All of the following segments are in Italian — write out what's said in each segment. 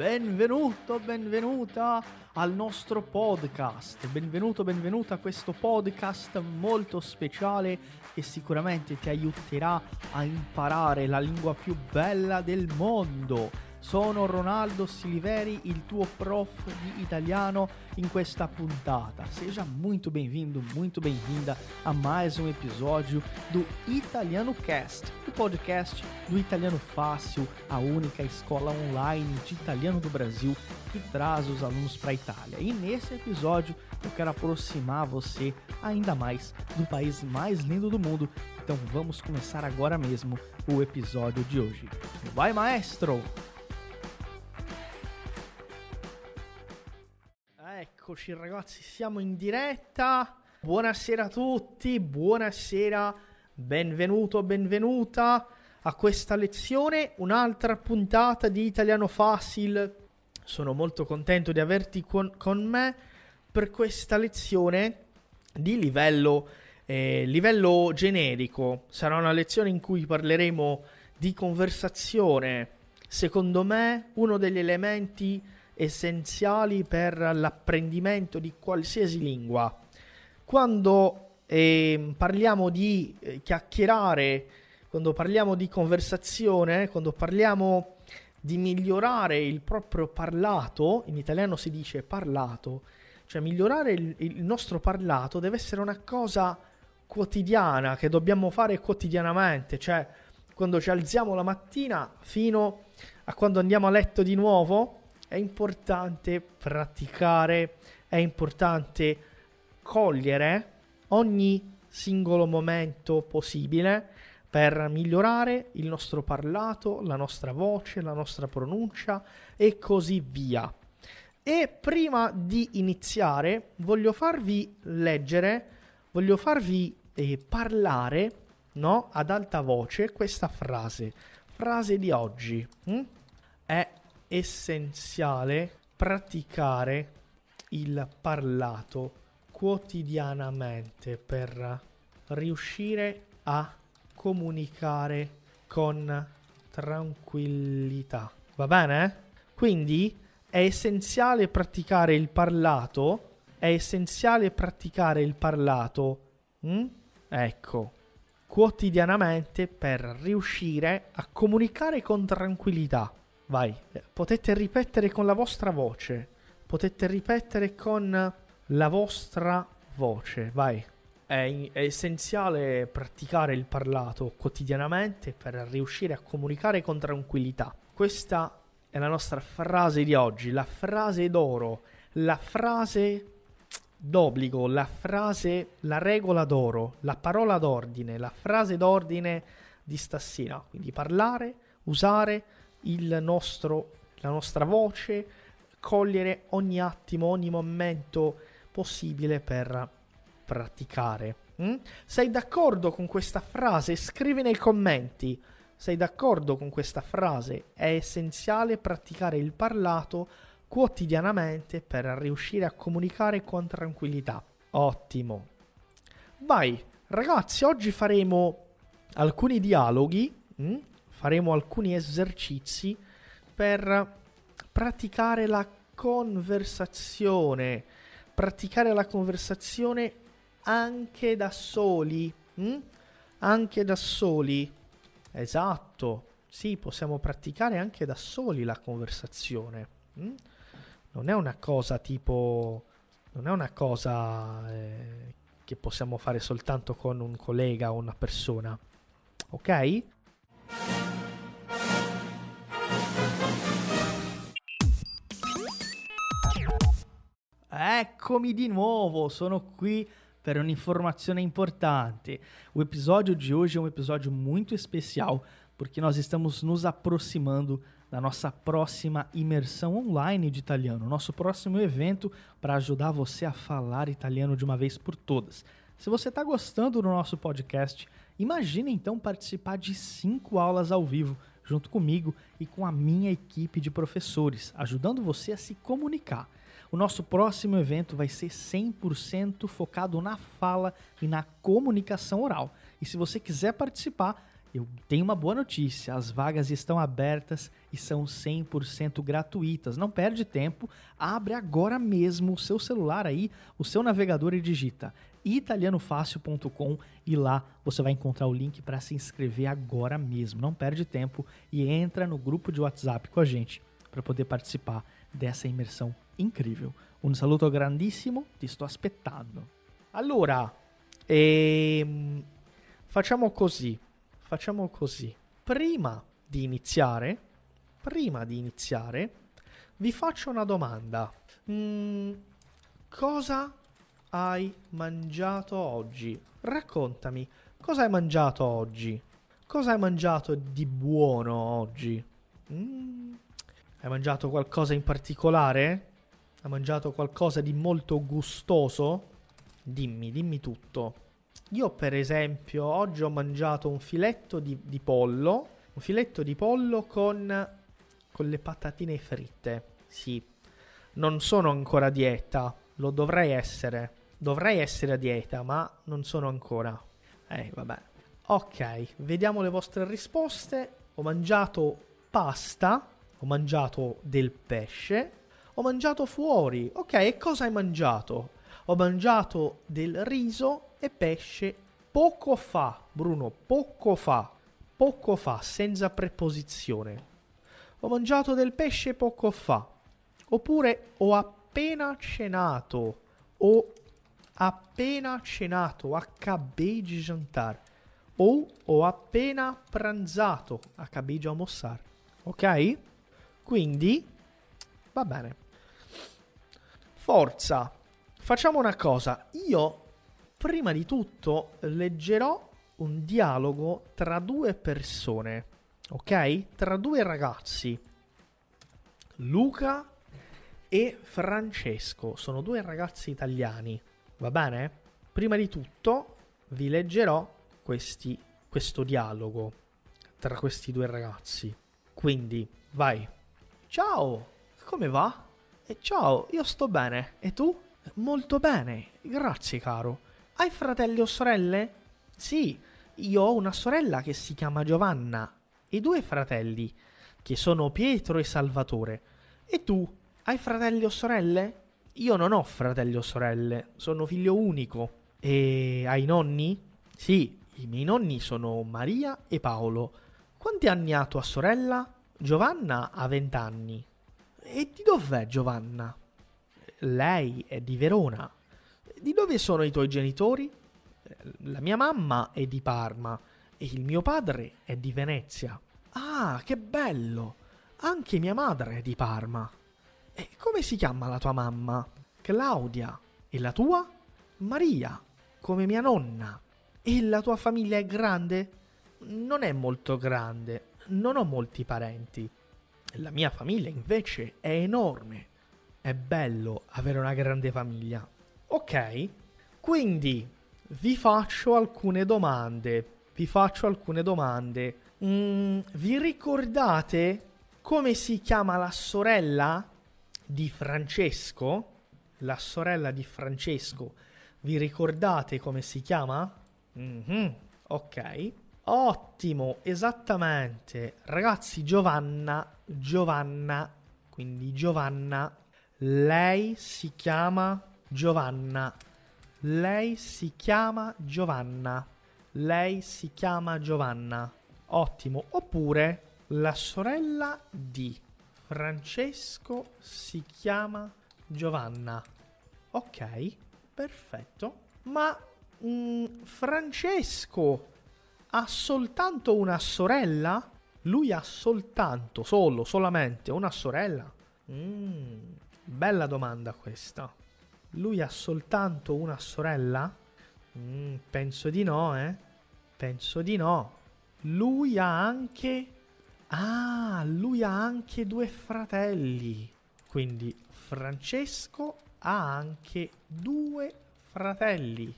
Benvenuto, benvenuta al nostro podcast. Benvenuto, benvenuta a questo podcast molto speciale che sicuramente ti aiuterà a imparare la lingua più bella del mondo sono Ronaldo Siliveri, il tuo prof di italiano in questa puntata. Seja muito bem-vindo, muito bem-vinda a mais um episódio do Italiano Cast, o podcast do Italiano Fácil, a única escola online de italiano do Brasil que traz os alunos para a Itália. E nesse episódio eu quero aproximar você ainda mais do país mais lindo do mundo. Então vamos começar agora mesmo o episódio de hoje. Vai, maestro! Eccoci ragazzi, siamo in diretta. Buonasera a tutti, buonasera, benvenuto, benvenuta a questa lezione, un'altra puntata di Italiano Facile. Sono molto contento di averti con, con me per questa lezione di livello, eh, livello generico. Sarà una lezione in cui parleremo di conversazione. Secondo me, uno degli elementi essenziali per l'apprendimento di qualsiasi lingua. Quando eh, parliamo di eh, chiacchierare, quando parliamo di conversazione, quando parliamo di migliorare il proprio parlato, in italiano si dice parlato, cioè migliorare il, il nostro parlato deve essere una cosa quotidiana che dobbiamo fare quotidianamente, cioè quando ci alziamo la mattina fino a quando andiamo a letto di nuovo, è importante praticare, è importante cogliere ogni singolo momento possibile per migliorare il nostro parlato, la nostra voce, la nostra pronuncia e così via. E prima di iniziare voglio farvi leggere, voglio farvi eh, parlare no, ad alta voce questa frase, frase di oggi. Hm? È essenziale praticare il parlato quotidianamente per riuscire a comunicare con tranquillità. Va bene? Quindi è essenziale praticare il parlato. È essenziale praticare il parlato. Mm? Ecco, quotidianamente per riuscire a comunicare con tranquillità. Vai, potete ripetere con la vostra voce. Potete ripetere con la vostra voce. Vai. È, è, essenziale praticare il parlato quotidianamente per riuscire a comunicare con tranquillità. Questa è la nostra frase di oggi, la frase d'oro, la frase d'obbligo, la frase, la regola d'oro, la parola d'ordine, la frase d'ordine di stasera. Quindi parlare, usare nostro, la nostra voce, cogliere ogni attimo, ogni momento possibile per praticare. Mm? Sei d'accordo con questa frase? Scrivi nei commenti. Sei d'accordo con questa frase? È essenziale praticare il parlato quotidianamente per riuscire a comunicare con tranquillità. Ottimo. Vai, ragazzi, oggi faremo alcuni dialoghi. Mm? Faremo alcuni esercizi per praticare la conversazione, praticare la conversazione anche da soli, hm? anche da soli. Esatto, sì, possiamo praticare anche da soli la conversazione. Hm? Non è una cosa tipo, non è una cosa eh, che possiamo fare soltanto con un collega o una persona. Ok? Eccomi di nuovo, sono qui per un'informazione importante. O episódio de hoje é um episódio muito especial porque nós estamos nos aproximando da nossa próxima imersão online de italiano, nosso próximo evento para ajudar você a falar italiano de uma vez por todas. Se você está gostando do nosso podcast, imagine então participar de cinco aulas ao vivo junto comigo e com a minha equipe de professores, ajudando você a se comunicar. O nosso próximo evento vai ser 100% focado na fala e na comunicação oral. E se você quiser participar, eu tenho uma boa notícia: as vagas estão abertas e são 100% gratuitas. Não perde tempo, abre agora mesmo o seu celular aí, o seu navegador e digita italianofácil.com e lá você vai encontrar o link para se inscrever agora mesmo. Não perde tempo e entra no grupo de WhatsApp com a gente para poder participar dessa imersão incrível. Un saluto grandissimo, ti sto aspettando. Allora, ehm, facciamo così, facciamo così. Prima di iniziare, prima di iniziare, vi faccio una domanda. Mm, cosa hai mangiato oggi? Raccontami, cosa hai mangiato oggi? Cosa hai mangiato di buono oggi? Mm, hai mangiato qualcosa in particolare? Hai mangiato qualcosa di molto gustoso? Dimmi, dimmi tutto. Io per esempio oggi ho mangiato un filetto di, di pollo, un filetto di pollo con, con le patatine fritte. Sì, non sono ancora a dieta, lo dovrei essere. Dovrei essere a dieta, ma non sono ancora. Eh, vabbè. Ok, vediamo le vostre risposte. Ho mangiato pasta, ho mangiato del pesce, ho mangiato fuori. Ok, e cosa hai mangiato? Ho mangiato del riso e pesce poco fa, Bruno, poco fa. Poco fa, senza preposizione. Ho mangiato del pesce poco fa. Oppure ho appena cenato. Ho appena cenato, acabei de jantar. Ou ho appena pranzato, acabei de almoçar. Ok? Quindi, va bene. Forza, facciamo una cosa. Io, prima di tutto, leggerò un dialogo tra due persone. Ok? Tra due ragazzi. Luca e Francesco. Sono due ragazzi italiani. Va bene? Prima di tutto vi leggerò questi, questo dialogo tra questi due ragazzi. Quindi, vai. Ciao, come va? Ciao, io sto bene. E tu? Molto bene, grazie caro. Hai fratelli o sorelle? Sì, io ho una sorella che si chiama Giovanna e due fratelli, che sono Pietro e Salvatore. E tu? Hai fratelli o sorelle? Io non ho fratelli o sorelle, sono figlio unico. E hai nonni? Sì, i miei nonni sono Maria e Paolo. Quanti anni ha tua sorella? Giovanna ha vent'anni. E di dov'è Giovanna? Lei è di Verona. Di dove sono i tuoi genitori? La mia mamma è di Parma e il mio padre è di Venezia. Ah, che bello! Anche mia madre è di Parma. E come si chiama la tua mamma? Claudia. E la tua? Maria, come mia nonna. E la tua famiglia è grande? Non è molto grande, non ho molti parenti. La mia famiglia invece è enorme. È bello avere una grande famiglia. Ok, quindi vi faccio alcune domande. Vi faccio alcune domande. Mm, vi ricordate come si chiama la sorella di Francesco, la sorella di Francesco, vi ricordate come si chiama? Mm-hmm. Ok. Ottimo, esattamente. Ragazzi, Giovanna, Giovanna, quindi Giovanna, lei si chiama Giovanna. Lei si chiama Giovanna. Lei si chiama Giovanna. Ottimo. Oppure la sorella di Francesco si chiama Giovanna. Ok, perfetto. Ma mh, mm, Francesco ha soltanto una sorella? Lui ha soltanto, solo, solamente una sorella? Mm, bella domanda questa. Lui ha soltanto una sorella? Mm, penso di no, eh. Penso di no. Lui ha anche Ah, lui ha anche due fratelli. Quindi Francesco ha anche due fratelli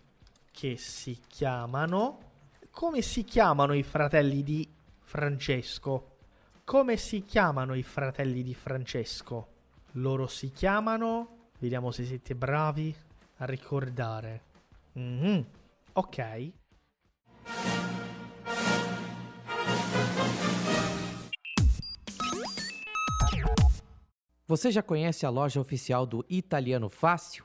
che si chiamano come si chiamano i fratelli di Francesco? Come si chiamano i fratelli di Francesco? Loro si chiamano... Vediamo se siete bravi a ricordare. Mm-hmm. Ok. Você já conhece a loja oficial do Italiano Fácil?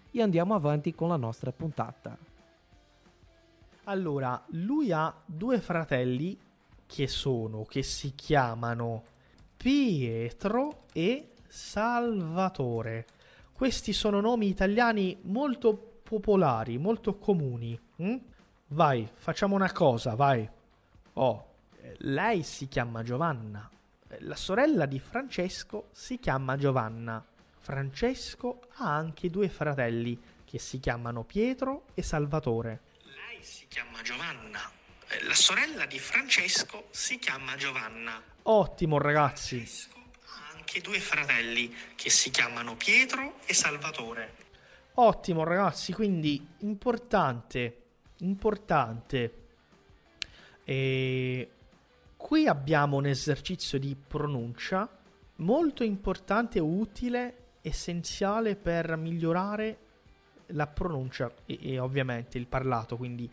e andiamo avanti con la nostra puntata. Allora, lui ha due fratelli che sono, che si chiamano Pietro e Salvatore. Questi sono nomi italiani molto popolari, molto comuni. Hm? Vai, facciamo una cosa, vai. Oh, lei si chiama Giovanna. La sorella di Francesco si chiama Giovanna. Francesco ha anche due fratelli che si chiamano Pietro e Salvatore. Lei si chiama Giovanna. Eh, la sorella di Francesco si chiama Giovanna. Ottimo ragazzi. Francesco ha anche due fratelli che si chiamano Pietro e Salvatore. Ottimo ragazzi, quindi importante, importante. E qui abbiamo un esercizio di pronuncia molto importante e utile essenziale per migliorare la pronuncia e, e ovviamente il parlato, quindi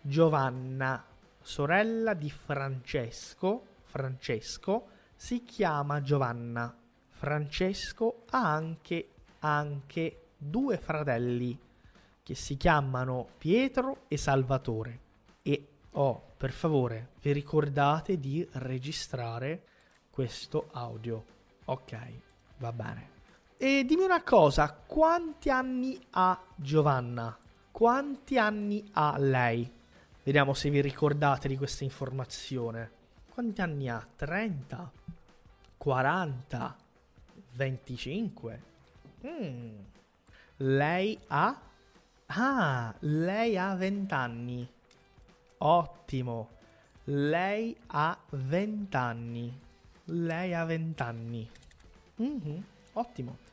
Giovanna, sorella di Francesco, Francesco si chiama Giovanna. Francesco ha anche, anche due fratelli che si chiamano Pietro e Salvatore. E oh, per favore, vi ricordate di registrare questo audio. Ok, va bene. E dimmi una cosa, quanti anni ha Giovanna? Quanti anni ha lei? Vediamo se vi ricordate di questa informazione. Quanti anni ha? 30? 40? 25? Mm. Lei ha... Ah, lei ha 20 anni. Ottimo. Lei ha 20 anni. Lei ha 20 anni. Mm-hmm. Ottimo.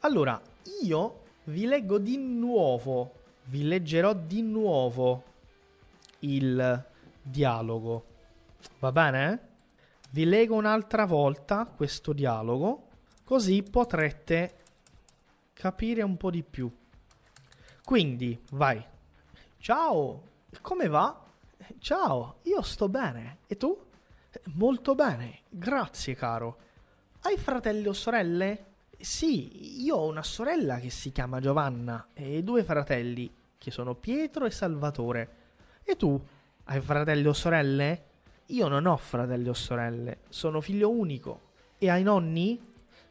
Allora, io vi leggo di nuovo, vi leggerò di nuovo il dialogo. Va bene? Vi leggo un'altra volta questo dialogo, così potrete capire un po' di più. Quindi, vai. Ciao, come va? Ciao, io sto bene. E tu? Molto bene, grazie caro. Hai fratelli o sorelle? Sì, io ho una sorella che si chiama Giovanna e due fratelli che sono Pietro e Salvatore. E tu? Hai fratelli o sorelle? Io non ho fratelli o sorelle, sono figlio unico. E hai nonni?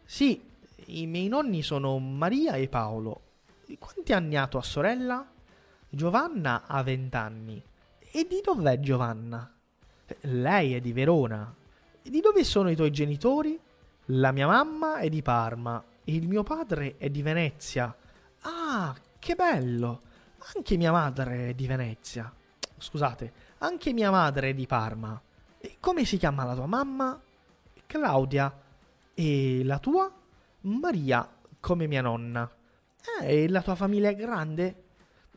Sì, i miei nonni sono Maria e Paolo. Quanti anni ha tua sorella? Giovanna ha vent'anni. E di dov'è Giovanna? Lei è di Verona. E di dove sono i tuoi genitori? La mia mamma è di Parma e il mio padre è di Venezia. Ah, che bello! Anche mia madre è di Venezia. Scusate, anche mia madre è di Parma. E come si chiama la tua mamma? Claudia. E la tua? Maria, come mia nonna. Eh, e la tua famiglia è grande?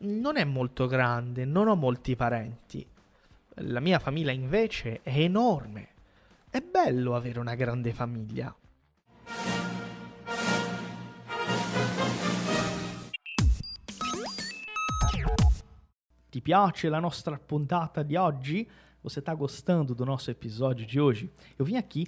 Non è molto grande, non ho molti parenti. La mia famiglia invece è enorme. È bello avere una grande famiglia. Ti piace la nostra puntata di oggi? Você está gostando do nosso episódio de hoje? Eu vim aqui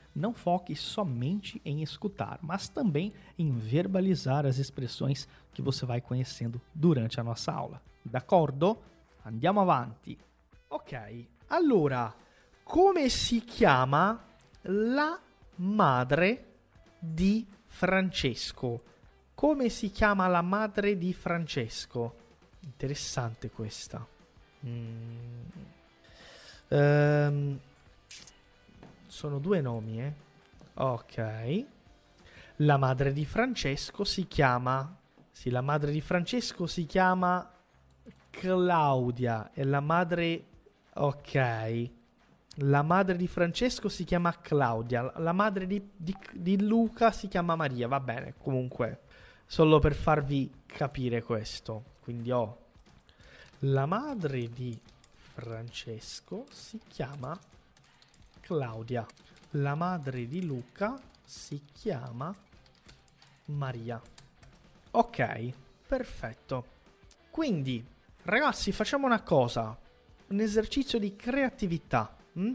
não foque somente em escutar, mas também em verbalizar as expressões que você vai conhecendo durante a nossa aula. D'accordo? Andiamo avanti. Ok, allora, come si chiama la madre di Francesco? Come si chiama la madre di Francesco? Interessante questa. Mm. Um, sono due nomi, eh. Ok. La madre di Francesco si chiama... Sì, la madre di Francesco si chiama Claudia e la madre... Ok. La madre di Francesco si chiama Claudia, la madre di, di, di Luca si chiama Maria, va bene, comunque, solo per farvi capire questo. Quindi ho la madre di Francesco si chiama Claudia. La madre di Luca si chiama Maria. Ok, perfetto. Quindi, ragazzi, facciamo una cosa. Un esercizio di creatività. Hm?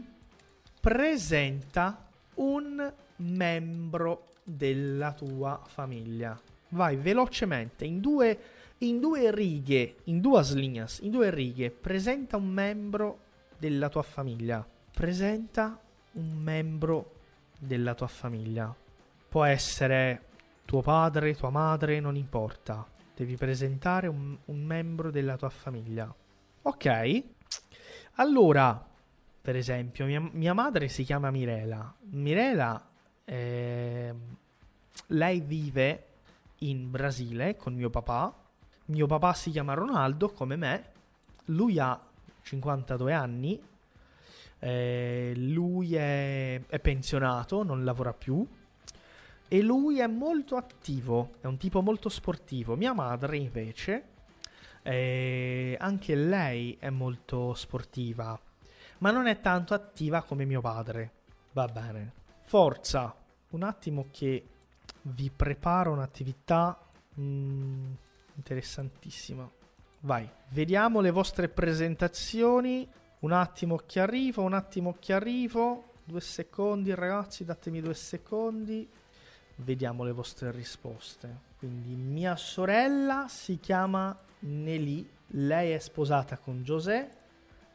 Presenta un membro della tua famiglia. Vai velocemente, in due, in due righe, in due linhas, in due righe, presenta un membro della tua famiglia. Presenta un membro della tua famiglia. Può essere tuo padre, tua madre, non importa. Devi presentare un, un membro della tua famiglia. Ok? Allora, per esempio, mia, mia madre si chiama Mirela. Mirela, eh, lei vive in Brasile con mio papà. Mio papà si chiama Ronaldo, come me. Lui ha 52 anni eh, lui è, è pensionato, non lavora più e lui è molto attivo, è un tipo molto sportivo. Mia madre invece, eh, anche lei è molto sportiva, ma non è tanto attiva come mio padre. Va bene. Forza, un attimo che vi preparo un'attività mm, interessantissima. Vai, vediamo le vostre presentazioni un attimo che arrivo, un attimo che arrivo. Due secondi, ragazzi, datemi due secondi. Vediamo le vostre risposte. Quindi mia sorella si chiama Nelly, lei è sposata con José,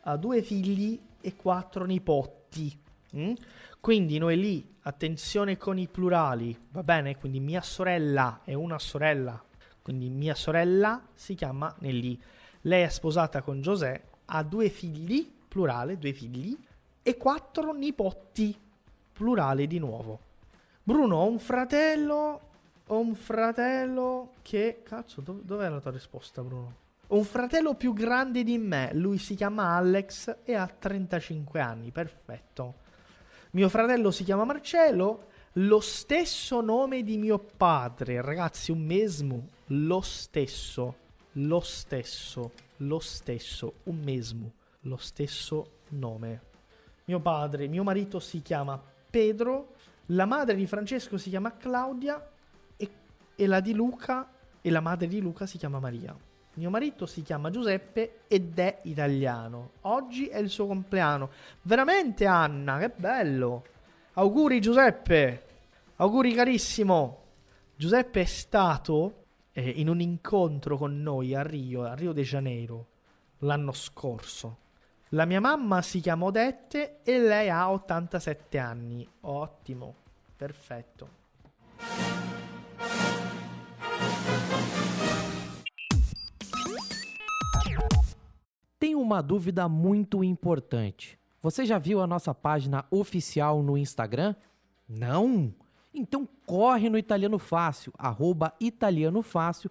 ha due figli e quattro nipoti. Mm? Quindi noi lì, attenzione con i plurali, va bene? Quindi mia sorella è una sorella, quindi mia sorella si chiama Nelly. Lei è sposata con José, ha due figli, plurale, due figli, e quattro nipoti, plurale di nuovo. Bruno, ho un fratello, ho un fratello che... Cazzo, dov- dov'è la tua risposta, Bruno? Ho un fratello più grande di me, lui si chiama Alex e ha 35 anni, perfetto. Mio fratello si chiama Marcello, lo stesso nome di mio padre, ragazzi, un mesmo, lo stesso, lo stesso lo stesso, un mesmo, lo stesso nome. Mio padre, mio marito si chiama Pedro, la madre di Francesco si chiama Claudia e, e la di Luca e la madre di Luca si chiama Maria. Mio marito si chiama Giuseppe ed è italiano. Oggi è il suo compleanno. Veramente Anna, che bello! Auguri Giuseppe! Auguri carissimo! Giuseppe è stato eh, in un incontro con noi a Rio, a Rio de Janeiro, l'anno scorso. La mia mamma si chiama Odette e lei ha 87 anni. Ottimo, perfetto. Tem uma dúvida muito importante. Você já viu a nossa página oficial no Instagram? Não? Então corre no Italiano Fácil, arroba Italiano Fácil,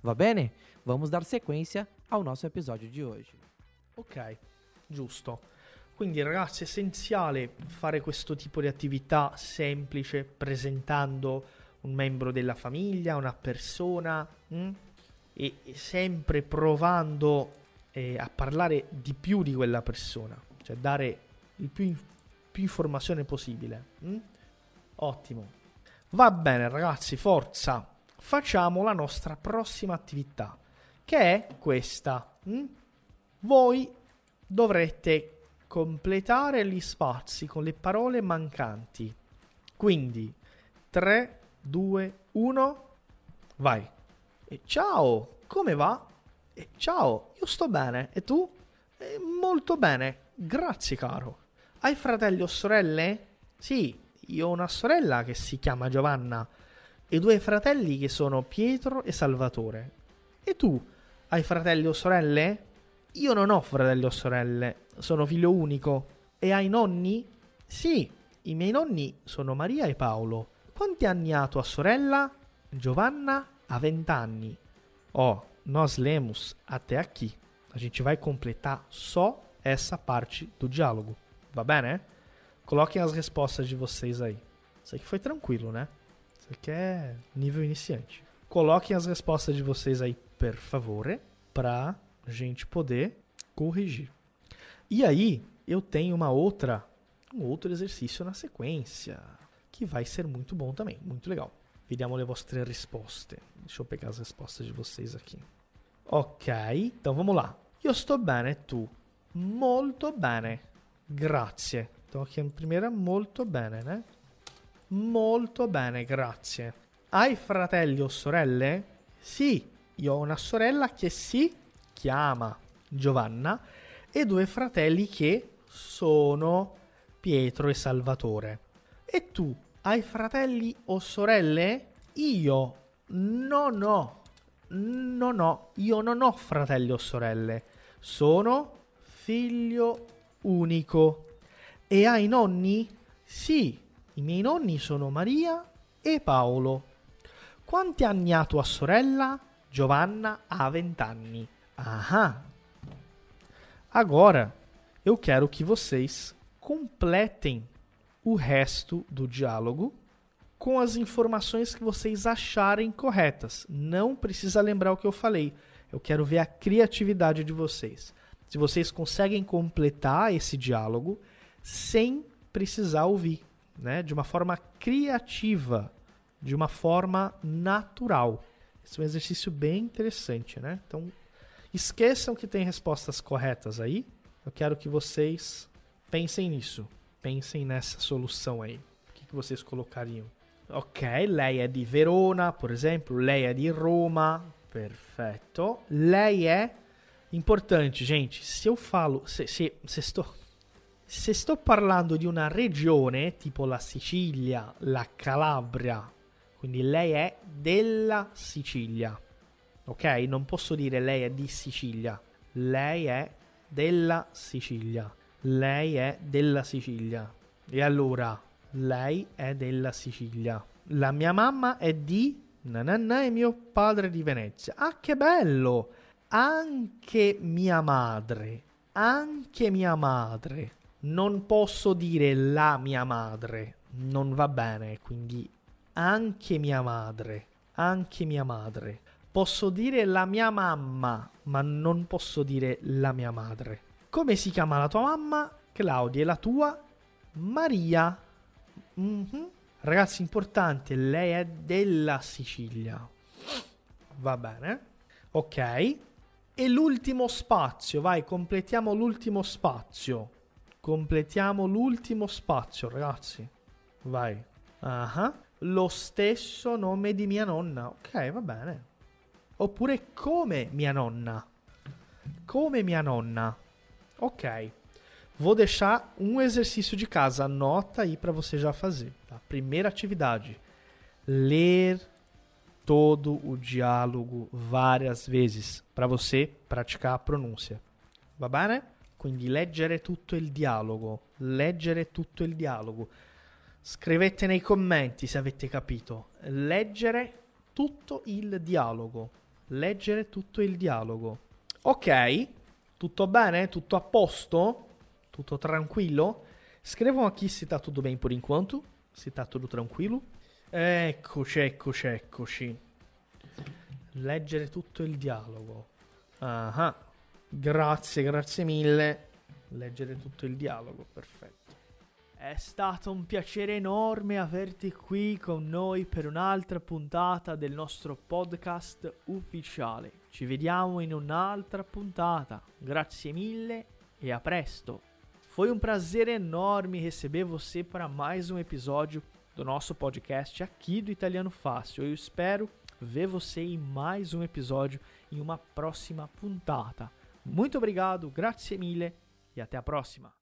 Va bene? Vamos dar sequência ao nosso episódio di oggi. Ok, giusto. Quindi ragazzi è essenziale fare questo tipo di attività semplice presentando un membro della famiglia, una persona mh? e sempre provando eh, a parlare di più di quella persona, cioè dare il più, più informazione possibile. Mh? Ottimo. Va bene ragazzi, forza. Facciamo la nostra prossima attività, che è questa. Mh? Voi dovrete completare gli spazi con le parole mancanti. Quindi 3, 2, 1, vai. E ciao, come va? E ciao, io sto bene. E tu? E molto bene, grazie caro. Hai fratelli o sorelle? Sì, io ho una sorella che si chiama Giovanna e due fratelli che sono Pietro e Salvatore. E tu? Hai fratelli o sorelle? Io non ho fratelli o sorelle, sono figlio unico. E hai nonni? Sì, i miei nonni sono Maria e Paolo. Quanti anni ha tua sorella? Giovanna ha 20 anni. Ó, nós lemos até aqui. A gente vai completar só essa parte do diálogo. Va bene? Coloquem as respostas de vocês aí. Isso aqui foi tranquilo, né? Isso aqui é nível iniciante. Coloquem as respostas de vocês aí, per favore, pra gente poder corrigir. E aí, eu tenho uma outra, um outro exercício na sequência, que vai ser muito bom também, muito legal. Vediamo le vostre risposte. Deixa eu pegar as respostas de vocês aqui. Ok, então vamos lá. Io sto bene, tu? Molto bene. Grazie. Então aqui a primeira, molto bene, né? Molto bene, grazie. Hai fratelli o sorelle? Sì, io ho una sorella che si chiama Giovanna e due fratelli che sono Pietro e Salvatore. E tu hai fratelli o sorelle? Io non ho, non ho, io non ho fratelli o sorelle. Sono figlio unico. E hai nonni? Sì, i miei nonni sono Maria e Paolo. Quanti anni ha tua sorella? Giovanna ha 20 anni. Ah, agora eu quero que vocês completem o resto do diálogo com as informações que vocês acharem corretas. Não precisa lembrar o que eu falei. Eu quero ver a criatividade de vocês. Se vocês conseguem completar esse diálogo sem precisar ouvir, né? De uma forma criativa, de uma forma natural. Esse é um exercício bem interessante, né? Então, esqueçam que tem respostas corretas aí. Eu quero que vocês pensem nisso. Pensem nessa solução aí. O que, que vocês colocariam? Ok, lei è di Verona, per esempio. Lei è di Roma. Perfetto. Lei è importante, gente. Se eu falo, se, se, se sto se sto parlando di una regione, tipo la Sicilia, la Calabria, quindi lei è della Sicilia, ok? Non posso dire lei è di Sicilia, lei è della Sicilia, lei è della Sicilia. E allora, lei è della Sicilia. La mia mamma è di nananà e mio padre di Venezia. Ah, che bello! Anche mia madre, anche mia madre non posso dire la mia madre, non va bene, quindi anche mia madre, anche mia madre. Posso dire la mia mamma, ma non posso dire la mia madre. Come si chiama la tua mamma? Claudia e la tua? Maria. Mm-hmm. Ragazzi, importante, lei è della Sicilia. Va bene. Ok. E l'ultimo spazio, vai, completiamo l'ultimo spazio. Completiamo l'ultimo spazio, ragazzi. Vai. Uh-huh. Lo stesso nome di mia nonna. Ok, va bene. Oppure come mia nonna. Come mia nonna. Ok. Vou deixar um exercício de casa. Anota aí para você já fazer. Tá? Primeira atividade: ler todo o dialogo várias vezes para você praticar a pronúncia. Va bene? Quindi leggere tutto il dialogo, leggere tutto il dialogo. Scrivete nei commenti se avete capito. Leggere tutto il dialogo. Leggere tutto il dialogo. Ok? Tutto bene? Tutto a posto? Tutto tranquillo? Scrivam aqui se tá tudo bem por enquanto, se tá tudo tranquilo. Eccoci, eccoci, eccoci. Leggere tutto il dialogo. Ah, grazie, grazie mille. Leggere tutto il dialogo, perfetto. È stato un piacere enorme averti qui con noi per un'altra puntata del nostro podcast ufficiale. Ci vediamo in un'altra puntata. Grazie mille e a presto. Foi um prazer enorme receber você para mais um episódio do nosso podcast aqui do Italiano Fácil. Eu espero ver você em mais um episódio em uma próxima puntata. Muito obrigado, grazie mille e até a próxima.